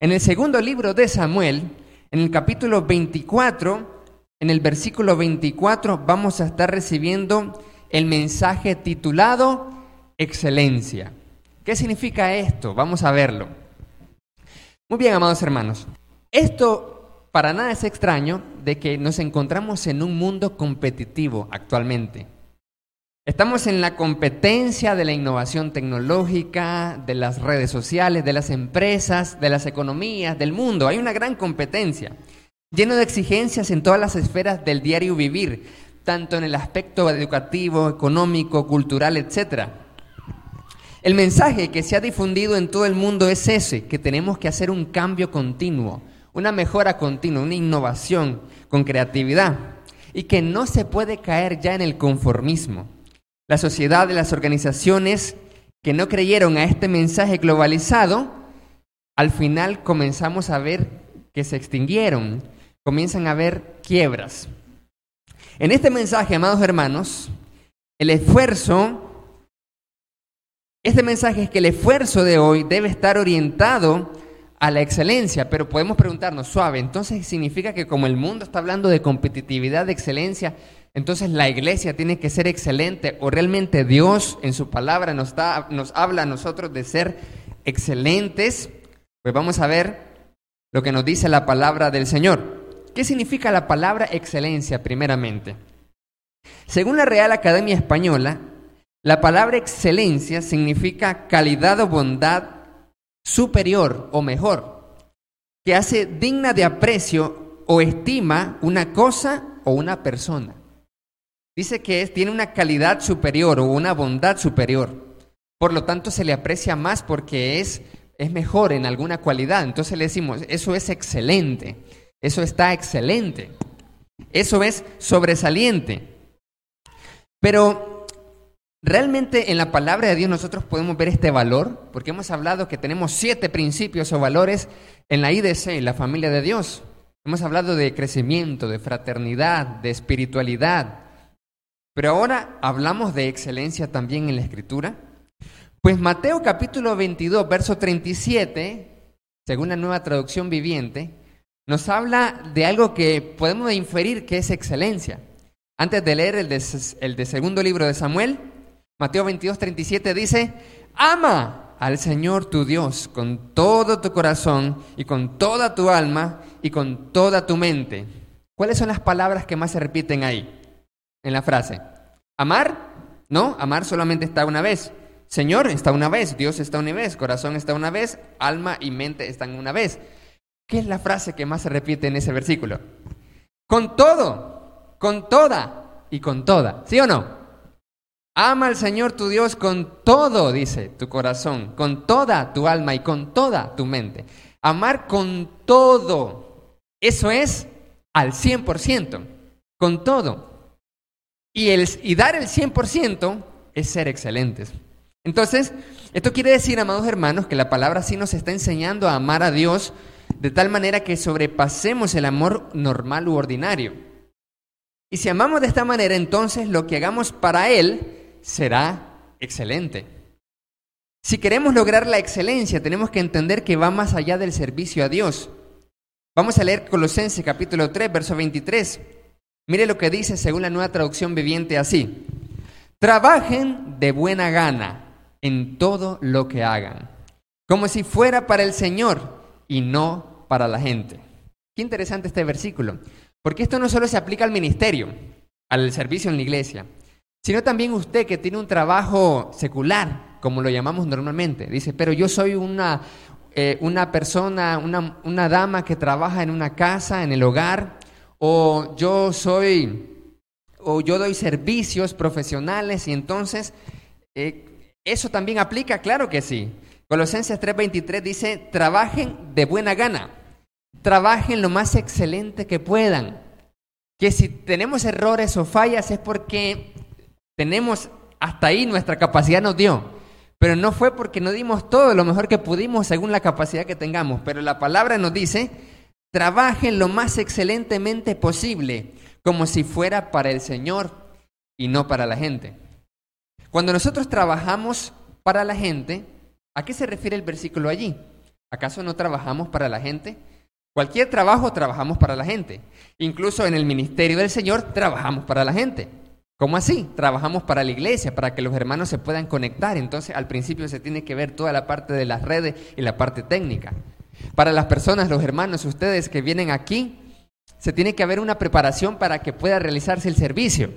En el segundo libro de Samuel, en el capítulo 24, en el versículo 24, vamos a estar recibiendo el mensaje titulado Excelencia. ¿Qué significa esto? Vamos a verlo. Muy bien, amados hermanos. Esto para nada es extraño de que nos encontramos en un mundo competitivo actualmente. Estamos en la competencia de la innovación tecnológica, de las redes sociales, de las empresas, de las economías, del mundo. Hay una gran competencia, lleno de exigencias en todas las esferas del diario vivir, tanto en el aspecto educativo, económico, cultural, etc. El mensaje que se ha difundido en todo el mundo es ese, que tenemos que hacer un cambio continuo, una mejora continua, una innovación con creatividad y que no se puede caer ya en el conformismo. La sociedad y las organizaciones que no creyeron a este mensaje globalizado, al final comenzamos a ver que se extinguieron, comienzan a haber quiebras. En este mensaje, amados hermanos, el esfuerzo, este mensaje es que el esfuerzo de hoy debe estar orientado a la excelencia, pero podemos preguntarnos, suave, entonces significa que como el mundo está hablando de competitividad, de excelencia, entonces la iglesia tiene que ser excelente o realmente Dios en su palabra nos, nos habla a nosotros de ser excelentes. Pues vamos a ver lo que nos dice la palabra del Señor. ¿Qué significa la palabra excelencia primeramente? Según la Real Academia Española, la palabra excelencia significa calidad o bondad superior o mejor, que hace digna de aprecio o estima una cosa o una persona. Dice que tiene una calidad superior o una bondad superior. Por lo tanto, se le aprecia más porque es, es mejor en alguna cualidad. Entonces le decimos, eso es excelente, eso está excelente, eso es sobresaliente. Pero realmente en la palabra de Dios nosotros podemos ver este valor, porque hemos hablado que tenemos siete principios o valores en la IDC, la familia de Dios. Hemos hablado de crecimiento, de fraternidad, de espiritualidad, pero ahora hablamos de excelencia también en la escritura. Pues Mateo capítulo 22, verso 37, según la nueva traducción viviente, nos habla de algo que podemos inferir que es excelencia. Antes de leer el de, segundo libro de Samuel, Mateo 22, 37 dice, ama al Señor tu Dios con todo tu corazón y con toda tu alma y con toda tu mente. ¿Cuáles son las palabras que más se repiten ahí? En la frase. Amar, no, amar solamente está una vez. Señor está una vez, Dios está una vez, corazón está una vez, alma y mente están una vez. ¿Qué es la frase que más se repite en ese versículo? Con todo, con toda y con toda. ¿Sí o no? Ama al Señor tu Dios con todo, dice tu corazón, con toda tu alma y con toda tu mente. Amar con todo. Eso es al 100%, con todo. Y, el, y dar el 100% es ser excelentes. Entonces, esto quiere decir, amados hermanos, que la palabra sí nos está enseñando a amar a Dios de tal manera que sobrepasemos el amor normal u ordinario. Y si amamos de esta manera, entonces lo que hagamos para Él será excelente. Si queremos lograr la excelencia, tenemos que entender que va más allá del servicio a Dios. Vamos a leer Colosenses capítulo 3, verso 23. Mire lo que dice según la nueva traducción viviente así. Trabajen de buena gana en todo lo que hagan, como si fuera para el Señor y no para la gente. Qué interesante este versículo, porque esto no solo se aplica al ministerio, al servicio en la iglesia, sino también usted que tiene un trabajo secular, como lo llamamos normalmente. Dice, pero yo soy una, eh, una persona, una, una dama que trabaja en una casa, en el hogar, o yo soy, o yo doy servicios profesionales y entonces eh, eso también aplica, claro que sí. Colosenses 3:23 dice, trabajen de buena gana, trabajen lo más excelente que puedan. Que si tenemos errores o fallas es porque tenemos hasta ahí nuestra capacidad nos dio. Pero no fue porque no dimos todo lo mejor que pudimos según la capacidad que tengamos. Pero la palabra nos dice Trabajen lo más excelentemente posible, como si fuera para el Señor y no para la gente. Cuando nosotros trabajamos para la gente, ¿a qué se refiere el versículo allí? ¿Acaso no trabajamos para la gente? Cualquier trabajo trabajamos para la gente. Incluso en el ministerio del Señor trabajamos para la gente. ¿Cómo así? Trabajamos para la iglesia, para que los hermanos se puedan conectar. Entonces al principio se tiene que ver toda la parte de las redes y la parte técnica. Para las personas, los hermanos, ustedes que vienen aquí, se tiene que haber una preparación para que pueda realizarse el servicio.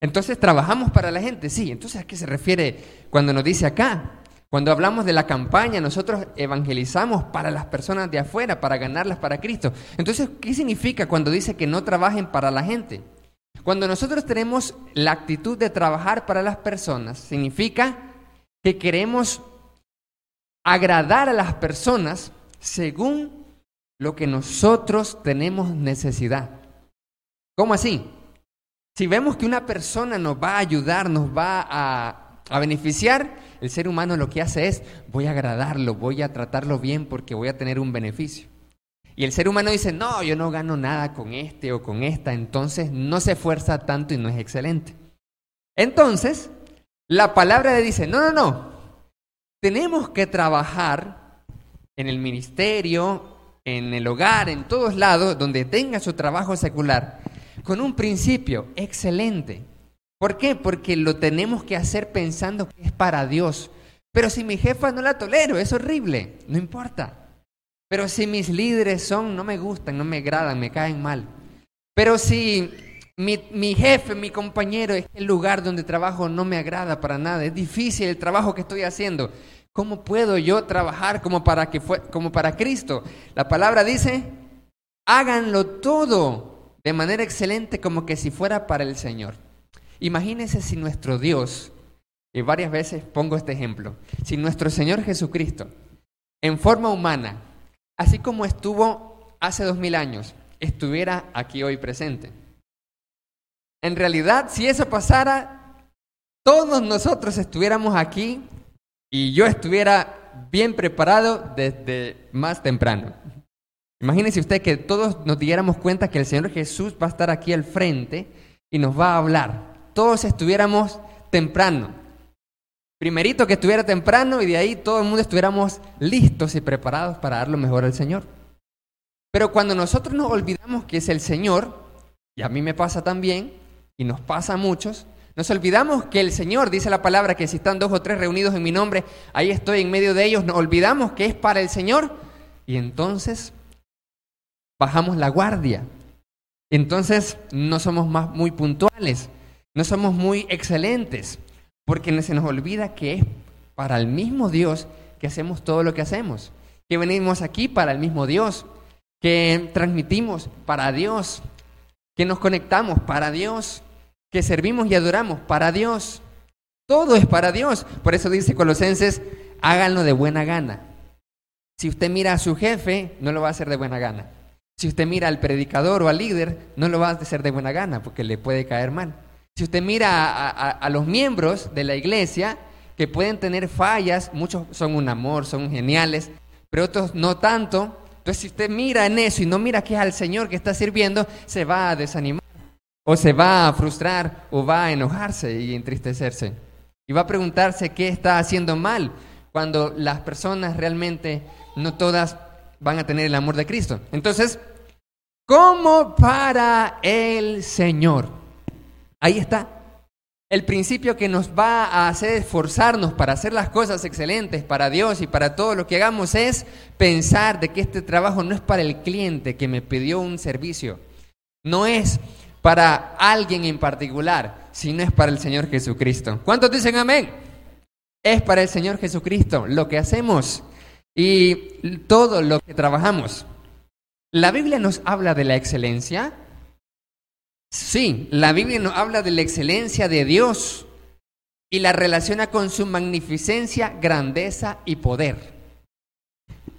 Entonces, ¿trabajamos para la gente? Sí. Entonces, ¿a qué se refiere cuando nos dice acá? Cuando hablamos de la campaña, nosotros evangelizamos para las personas de afuera, para ganarlas para Cristo. Entonces, ¿qué significa cuando dice que no trabajen para la gente? Cuando nosotros tenemos la actitud de trabajar para las personas, significa que queremos agradar a las personas según lo que nosotros tenemos necesidad. ¿Cómo así? Si vemos que una persona nos va a ayudar, nos va a, a, beneficiar, el ser humano lo que hace es, voy a agradarlo, voy a tratarlo bien porque voy a tener un beneficio. Y el ser humano dice, no, yo no gano nada con este o con esta, entonces no se esfuerza tanto y no es excelente. Entonces, la palabra le dice, no, no, no, tenemos que trabajar en el ministerio, en el hogar, en todos lados, donde tenga su trabajo secular, con un principio excelente. ¿Por qué? Porque lo tenemos que hacer pensando que es para Dios. Pero si mi jefa no la tolero, es horrible, no importa. Pero si mis líderes son, no me gustan, no me agradan, me caen mal. Pero si mi, mi, jefe, mi compañero, es el lugar donde trabajo no me agrada para nada, es difícil el trabajo que estoy haciendo, ¿Cómo puedo yo trabajar como para, que fue, como para Cristo? La palabra dice, háganlo todo de manera excelente como que si fuera para el Señor. Imagínense si nuestro Dios, y varias veces pongo este ejemplo, si nuestro Señor Jesucristo, en forma humana, así como estuvo hace dos mil años, estuviera aquí hoy presente. En realidad, si eso pasara, todos nosotros estuviéramos aquí y yo estuviera bien preparado desde más temprano. Imagínense usted que todos nos diéramos cuenta que el Señor Jesús va a estar aquí al frente y nos va a hablar. Todos estuviéramos temprano. Primerito que estuviera temprano y de ahí todo el mundo estuviéramos listos y preparados para dar lo mejor al Señor. Pero cuando nosotros nos olvidamos que es el Señor, y a mí me pasa también, y nos pasa a muchos, nos olvidamos que el Señor, dice la palabra, que si están dos o tres reunidos en mi nombre, ahí estoy en medio de ellos. Nos olvidamos que es para el Señor y entonces bajamos la guardia. Entonces no somos más muy puntuales, no somos muy excelentes, porque se nos olvida que es para el mismo Dios que hacemos todo lo que hacemos, que venimos aquí para el mismo Dios, que transmitimos para Dios, que nos conectamos para Dios, que servimos y adoramos para Dios. Todo es para Dios. Por eso dice Colosenses, háganlo de buena gana. Si usted mira a su jefe, no lo va a hacer de buena gana. Si usted mira al predicador o al líder, no lo va a hacer de buena gana porque le puede caer mal. Si usted mira a, a los miembros de la iglesia, que pueden tener fallas, muchos son un amor, son geniales, pero otros no tanto. Entonces, si usted mira en eso y no mira que es al Señor que está sirviendo, se va a desanimar. O se va a frustrar o va a enojarse y entristecerse. Y va a preguntarse qué está haciendo mal cuando las personas realmente no todas van a tener el amor de Cristo. Entonces, ¿cómo para el Señor? Ahí está. El principio que nos va a hacer esforzarnos para hacer las cosas excelentes para Dios y para todo lo que hagamos es pensar de que este trabajo no es para el cliente que me pidió un servicio. No es para alguien en particular, sino es para el Señor Jesucristo. ¿Cuántos dicen amén? Es para el Señor Jesucristo lo que hacemos y todo lo que trabajamos. ¿La Biblia nos habla de la excelencia? Sí, la Biblia nos habla de la excelencia de Dios y la relaciona con su magnificencia, grandeza y poder.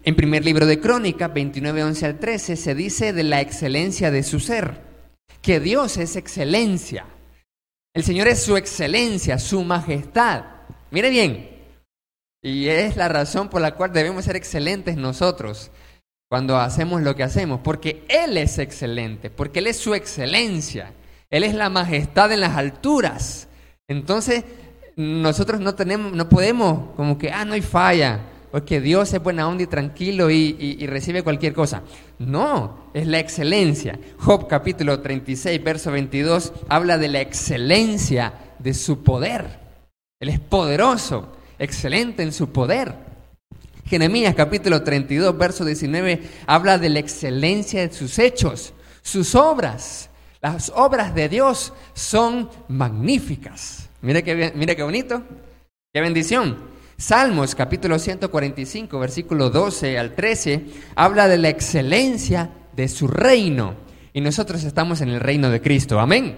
En primer libro de Crónica, 29, 11 al 13, se dice de la excelencia de su ser que Dios es excelencia. El Señor es su excelencia, su majestad. Mire bien, y es la razón por la cual debemos ser excelentes nosotros cuando hacemos lo que hacemos, porque Él es excelente, porque Él es su excelencia, Él es la majestad en las alturas. Entonces, nosotros no tenemos, no podemos como que, ah, no hay falla, o que Dios es buena onda y tranquilo y, recibe cualquier cosa. No, es la excelencia. Job capítulo 36, verso 22, habla de la excelencia de su poder. Él es poderoso, excelente en su poder. Jeremías capítulo 32, verso 19, habla de la excelencia de sus hechos, sus obras. Las obras de Dios son magníficas. Mire qué, mire qué bonito, qué bendición. Salmos capítulo 145, versículo 12 al 13, habla de la excelencia de su reino. Y nosotros estamos en el reino de Cristo. Amén.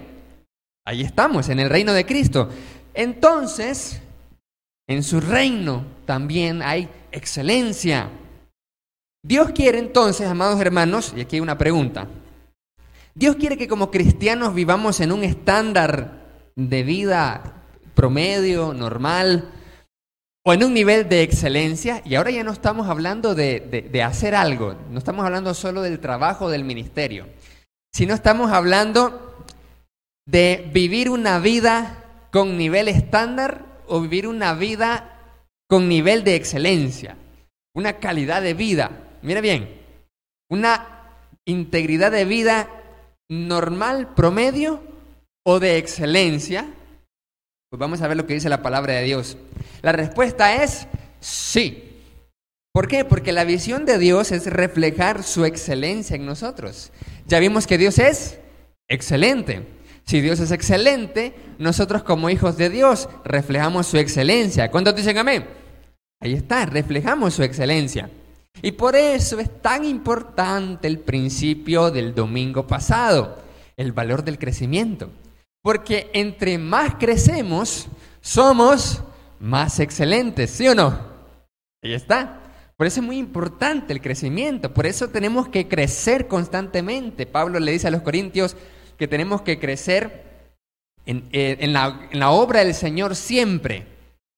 Ahí estamos, en el reino de Cristo. Entonces, en su reino también hay excelencia. Dios quiere entonces, amados hermanos, y aquí hay una pregunta. Dios quiere que como cristianos vivamos en un estándar de vida promedio, normal, o en un nivel de excelencia, y ahora ya no estamos hablando de, hacer algo, no estamos hablando solo del trabajo del ministerio, sino estamos hablando de vivir una vida con nivel estándar o vivir una vida con nivel de excelencia, una calidad de vida, mire bien, una integridad de vida normal, promedio o de excelencia, pues vamos a ver lo que dice la palabra de Dios. La respuesta es sí. ¿Por qué? Porque la visión de Dios es reflejar su excelencia en nosotros. Ya vimos que Dios es excelente. Si Dios es excelente, nosotros como hijos de Dios reflejamos su excelencia. ¿Cuántos dicen amén? Ahí está, reflejamos su excelencia. Y por eso es tan importante el principio del domingo pasado, el valor del crecimiento. Porque entre más crecemos, somos más excelentes, ¿sí o no? Ahí está. Por eso es muy importante el crecimiento, por eso tenemos que crecer constantemente. Pablo le dice a los corintios que tenemos que crecer en, eh, la, en la obra del Señor siempre.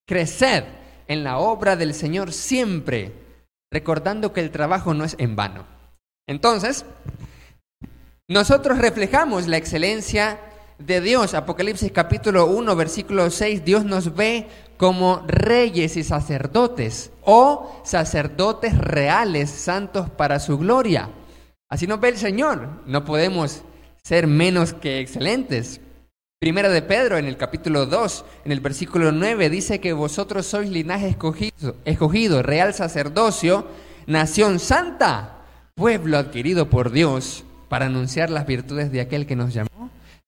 Crecer en la obra del Señor siempre, recordando que el trabajo no es en vano. Entonces, nosotros reflejamos la excelencia de Dios. Apocalipsis capítulo 1, versículo 6, Dios nos ve como reyes y sacerdotes o sacerdotes reales, santos para su gloria. Así nos ve el Señor. No podemos ser menos que excelentes. Primera de Pedro en el capítulo 2, en el versículo 9, dice que vosotros sois linaje escogido, escogido, real sacerdocio, nación santa, pueblo adquirido por Dios para anunciar las virtudes de aquel que nos llamó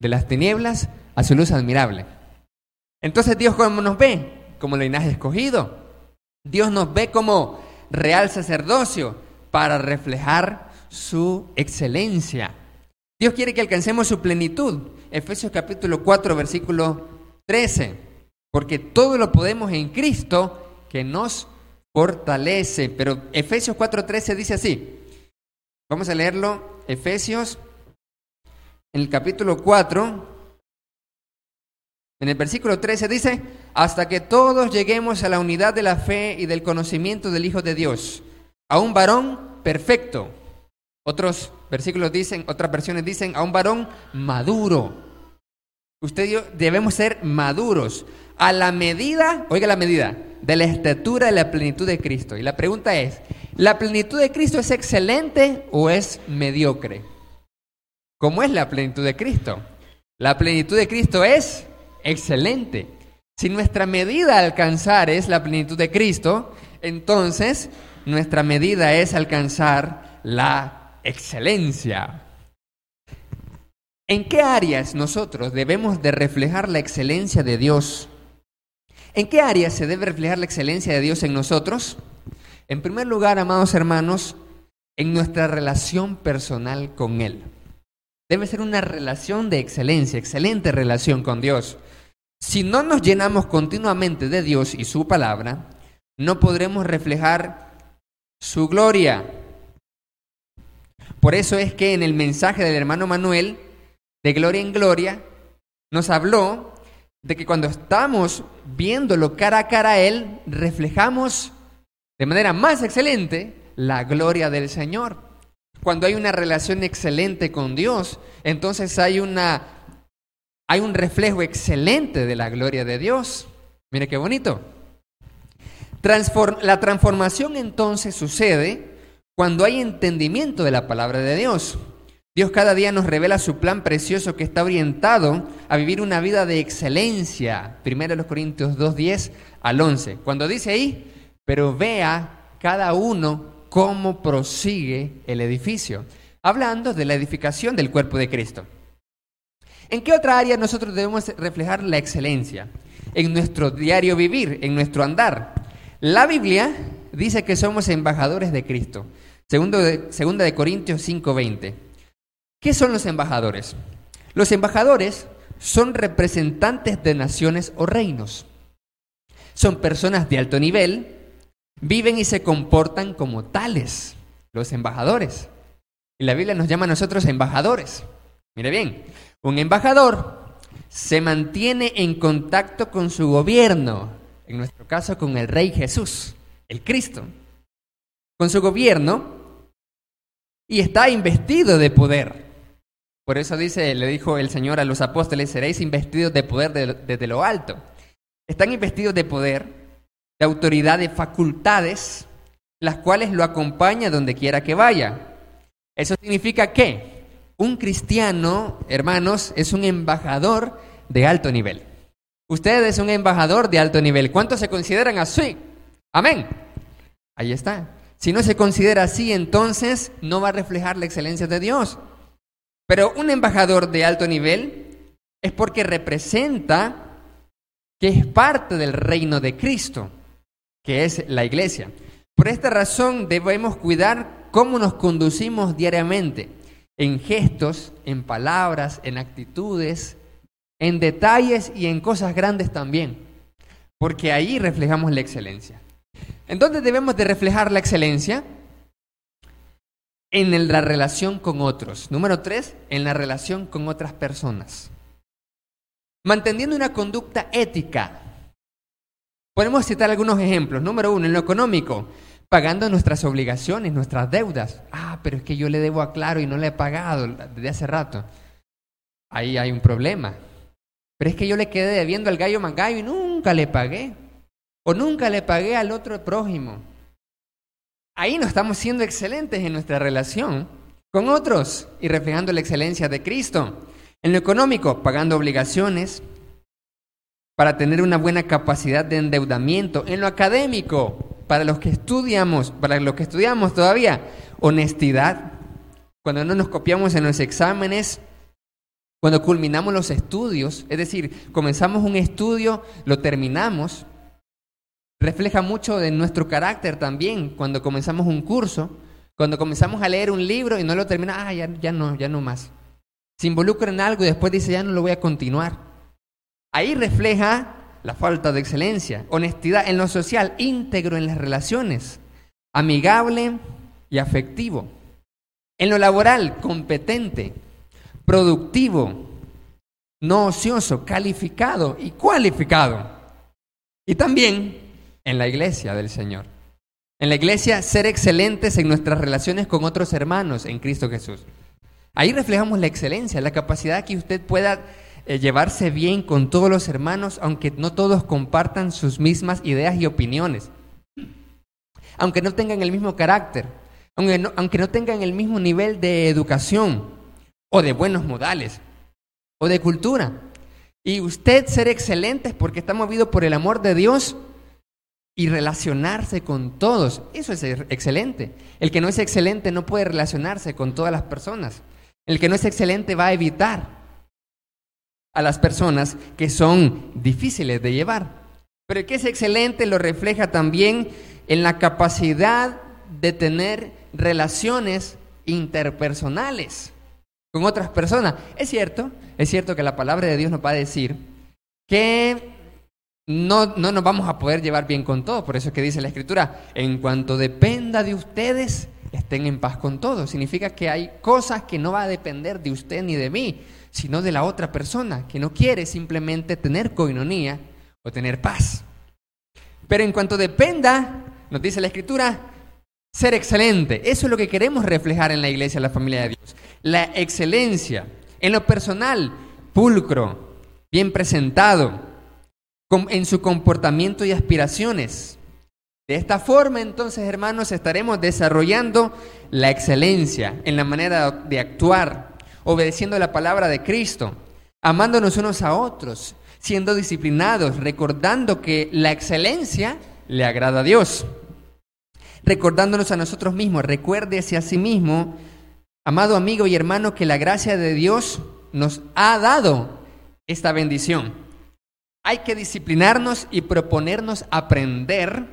de las tinieblas a su luz admirable. Entonces Dios cómo nos ve, como linaje escogido. Dios nos ve como real sacerdocio para reflejar su excelencia. Dios quiere que alcancemos su plenitud. Efesios capítulo 4, versículo 13. Porque todo lo podemos en Cristo que nos fortalece. Pero Efesios 4:13 dice así. Vamos a leerlo. Efesios en el capítulo 4, en el versículo 13 dice, hasta que todos lleguemos a la unidad de la fe y del conocimiento del Hijo de Dios, a un varón perfecto. Otros versículos dicen, otras versiones dicen, a un varón maduro. Usted y yo debemos ser maduros a la medida, oiga la medida, de la estatura de la plenitud de Cristo. Y la pregunta es, ¿la plenitud de Cristo es excelente o es mediocre? ¿Cómo es la plenitud de Cristo? La plenitud de Cristo es excelente. Si nuestra medida a alcanzar es la plenitud de Cristo, entonces nuestra medida es alcanzar la excelencia. ¿En qué áreas nosotros debemos de reflejar la excelencia de Dios? ¿En qué áreas se debe reflejar la excelencia de Dios en nosotros? En primer lugar, amados hermanos, en nuestra relación personal con Él. Debe ser una relación de excelencia, excelente relación con Dios. Si no nos llenamos continuamente de Dios y su palabra, no podremos reflejar su gloria. Por eso es que en el mensaje del hermano Manuel, de gloria en gloria, nos habló de que cuando estamos viéndolo cara a cara a Él, reflejamos de manera más excelente la gloria del Señor. Cuando hay una relación excelente con Dios, entonces hay una hay un reflejo excelente de la gloria de Dios. Mire qué bonito. la transformación entonces sucede cuando hay entendimiento de la palabra de Dios. Dios cada día nos revela su plan precioso que está orientado a vivir una vida de excelencia. Primero los Corintios 2, 10 al 11. Cuando dice ahí, pero vea cada uno cómo prosigue el edificio. Hablando de la edificación del cuerpo de Cristo. ¿En qué otra área nosotros debemos reflejar la excelencia? En nuestro diario vivir, en nuestro andar. La Biblia dice que somos embajadores de Cristo. Segundo segunda de Corintios 5:20. ¿Qué son los embajadores? Los embajadores son representantes de naciones o reinos. Son personas de alto nivel, viven y se comportan como tales, los embajadores. Y la Biblia nos llama a nosotros embajadores. Mire bien, un embajador se mantiene en contacto con su gobierno, en nuestro caso con el Rey Jesús, el Cristo, con su gobierno y está investido de poder. Por eso dice, le dijo el Señor a los apóstoles, seréis investidos de poder desde lo alto. Están investidos de poder, autoridad, de facultades, las cuales lo acompañan donde quiera que vaya. Eso significa que un cristiano, hermanos, es un embajador de alto nivel. Usted es un embajador de alto nivel. ¿Cuántos se consideran así? Amén. Ahí está. Si no se considera así, entonces no va a reflejar la excelencia de Dios. Pero un embajador de alto nivel es porque representa que es parte del reino de Cristo, que es la iglesia. Por esta razón debemos cuidar cómo nos conducimos diariamente, en gestos, en palabras, en actitudes, en detalles y en cosas grandes también, porque ahí reflejamos la excelencia. ¿En dónde debemos de reflejar la excelencia? En la relación con otros. Número tres, en la relación con otras personas. Manteniendo una conducta ética. Podemos citar algunos ejemplos. Número uno, en lo económico, pagando nuestras obligaciones, nuestras deudas. Ah, pero es que yo le debo a Claro y no le he pagado desde hace rato. Ahí hay un problema. Pero es que yo le quedé debiendo al gallo mangallo y nunca le pagué. O nunca le pagué al otro prójimo. Ahí no estamos siendo excelentes en nuestra relación con otros y reflejando la excelencia de Cristo. En lo económico, pagando obligaciones para tener una buena capacidad de endeudamiento. En lo académico, para los que estudiamos, para los que estudiamos todavía, honestidad. Cuando no nos copiamos en los exámenes, cuando culminamos los estudios, es decir, comenzamos un estudio, lo terminamos, refleja mucho de nuestro carácter también cuando comenzamos un curso, cuando comenzamos a leer un libro y no lo terminamos, ah, ya, ya no, ya no más. Se involucra en algo y después dice, ya no lo voy a continuar. Ahí refleja la falta de excelencia, honestidad en lo social, íntegro en las relaciones, amigable y afectivo. En lo laboral, competente, productivo, no ocioso, calificado y cualificado. Y también en la iglesia del Señor. En la iglesia, ser excelentes en nuestras relaciones con otros hermanos en Cristo Jesús. Ahí reflejamos la excelencia, la capacidad que usted pueda eh, llevarse bien con todos los hermanos, aunque no todos compartan sus mismas ideas y opiniones. Aunque no tengan el mismo carácter, aunque aunque no tengan el mismo nivel de educación, o de buenos modales o de cultura. Y usted ser excelente porque está movido por el amor de Dios y relacionarse con todos. Eso es excelente. El que no es excelente no puede relacionarse con todas las personas. El que no es excelente va a evitar a las personas que son difíciles de llevar. Pero que es excelente lo refleja también en la capacidad de tener relaciones interpersonales con otras personas. Es cierto, es cierto que la palabra de Dios nos va a decir que no, no nos vamos a poder llevar bien con todos. Por eso es que dice la Escritura, en cuanto dependa de ustedes, estén en paz con todos. Significa que hay cosas que no va a depender de usted ni de mí, sino de la otra persona, que no quiere simplemente tener coinonía o tener paz. Pero en cuanto dependa, nos dice la Escritura, ser excelente. Eso es lo que queremos reflejar en la iglesia, la familia de Dios la excelencia. En lo personal, pulcro, bien presentado, en su comportamiento y aspiraciones. De esta forma, entonces, hermanos, estaremos desarrollando la excelencia en la manera de actuar, obedeciendo la palabra de Cristo, amándonos unos a otros, siendo disciplinados, recordando que la excelencia le agrada a Dios. Recordándonos a nosotros mismos, recuérdese a sí mismo, amado amigo y hermano, que la gracia de Dios nos ha dado esta bendición. Hay que disciplinarnos y proponernos aprender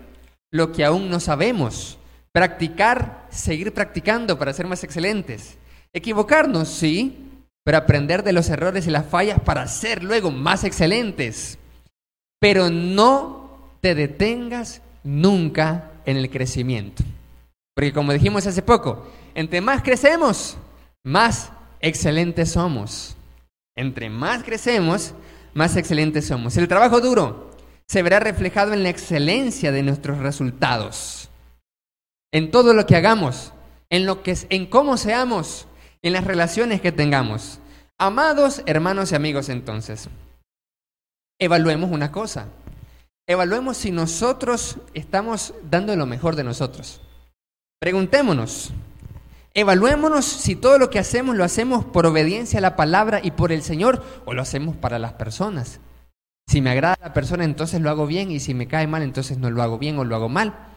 lo que aún no sabemos. Practicar, seguir practicando para ser más excelentes. Equivocarnos, sí, pero aprender de los errores y las fallas para ser luego más excelentes. Pero no te detengas nunca en el crecimiento. Porque como dijimos hace poco, entre más crecemos, más excelentes somos. Entre más crecemos, más excelentes somos. El trabajo duro se verá reflejado en la excelencia de nuestros resultados. En todo lo que hagamos, en lo que en cómo seamos, en las relaciones que tengamos. Amados hermanos y amigos, entonces, evaluemos una cosa. Evaluemos si nosotros estamos dando lo mejor de nosotros. Preguntémonos, evaluémonos si todo lo que hacemos lo hacemos por obediencia a la palabra y por el Señor o lo hacemos para las personas. Si me agrada la persona, entonces lo hago bien y si me cae mal, entonces no lo hago bien o lo hago mal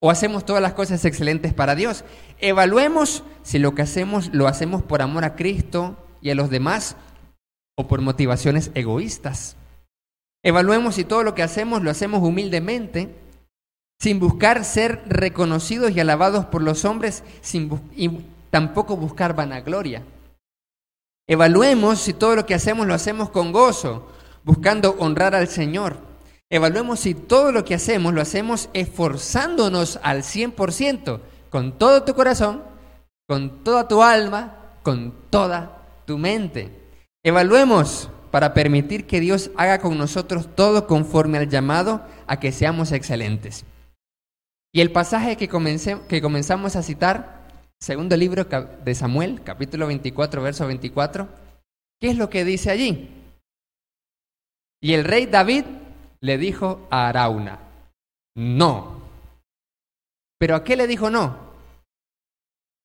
o hacemos todas las cosas excelentes para Dios. Evaluemos si lo que hacemos lo hacemos por amor a Cristo y a los demás o por motivaciones egoístas. Evaluemos si todo lo que hacemos lo hacemos humildemente, sin buscar ser reconocidos y alabados por los hombres sin y tampoco buscar vanagloria. Evaluemos si todo lo que hacemos lo hacemos con gozo, buscando honrar al Señor Evaluemos si todo lo que hacemos lo hacemos esforzándonos al 100%, con todo tu corazón, con toda tu alma, con toda tu mente. Evaluemos para permitir que Dios haga con nosotros todo conforme al llamado a que seamos excelentes. Y el pasaje que, que comenzamos a citar, segundo libro de Samuel, capítulo 24, verso 24, ¿qué es lo que dice allí? Y el rey David le dijo a Arauna, no. ¿Pero a qué le dijo no?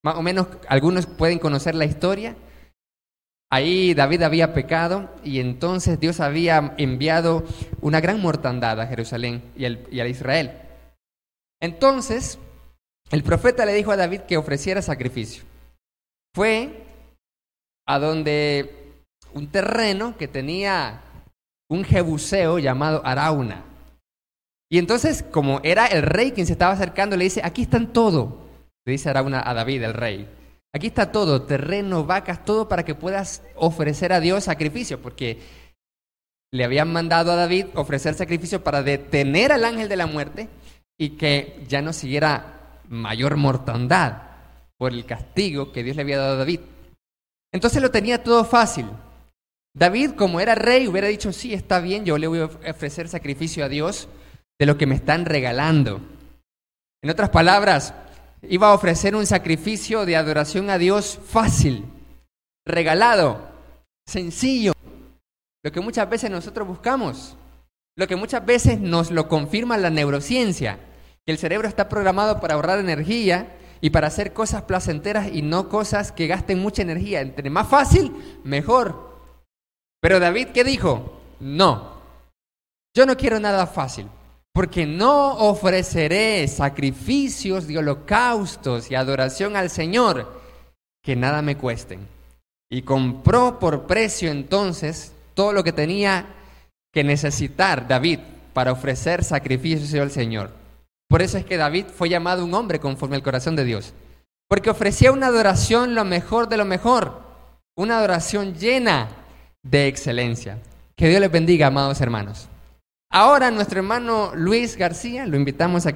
Más o menos algunos pueden conocer la historia. Ahí David había pecado y entonces Dios había enviado una gran mortandad a Jerusalén y, a Israel. Entonces, el profeta le dijo a David que ofreciera sacrificio. Fue a donde un terreno que tenía un jebuseo llamado Arauna. Y entonces, como era el rey quien se estaba acercando, le dice, aquí están todo, le dice Arauna a David, el rey. Aquí está todo, terreno, vacas, todo para que puedas ofrecer a Dios sacrificio, porque le habían mandado a David ofrecer sacrificio para detener al ángel de la muerte y que ya no siguiera mayor mortandad por el castigo que Dios le había dado a David. Entonces lo tenía todo fácil. David, como era rey, hubiera dicho, sí, está bien, yo le voy a ofrecer sacrificio a Dios de lo que me están regalando. En otras palabras, iba a ofrecer un sacrificio de adoración a Dios fácil, regalado, sencillo, lo que muchas veces nosotros buscamos, lo que muchas veces nos lo confirma la neurociencia, que el cerebro está programado para ahorrar energía y para hacer cosas placenteras y no cosas que gasten mucha energía. Entre más fácil, mejor. Pero David, ¿qué dijo? No, yo no quiero nada fácil, porque no ofreceré sacrificios de holocaustos y adoración al Señor que nada me cuesten. Y compró por precio entonces todo lo que tenía que necesitar David para ofrecer sacrificios al Señor. Por eso es que David fue llamado un hombre conforme al corazón de Dios. Porque ofrecía una adoración lo mejor de lo mejor, una adoración llena de excelencia. Que Dios les bendiga, amados hermanos. Ahora nuestro hermano Luis García, lo invitamos a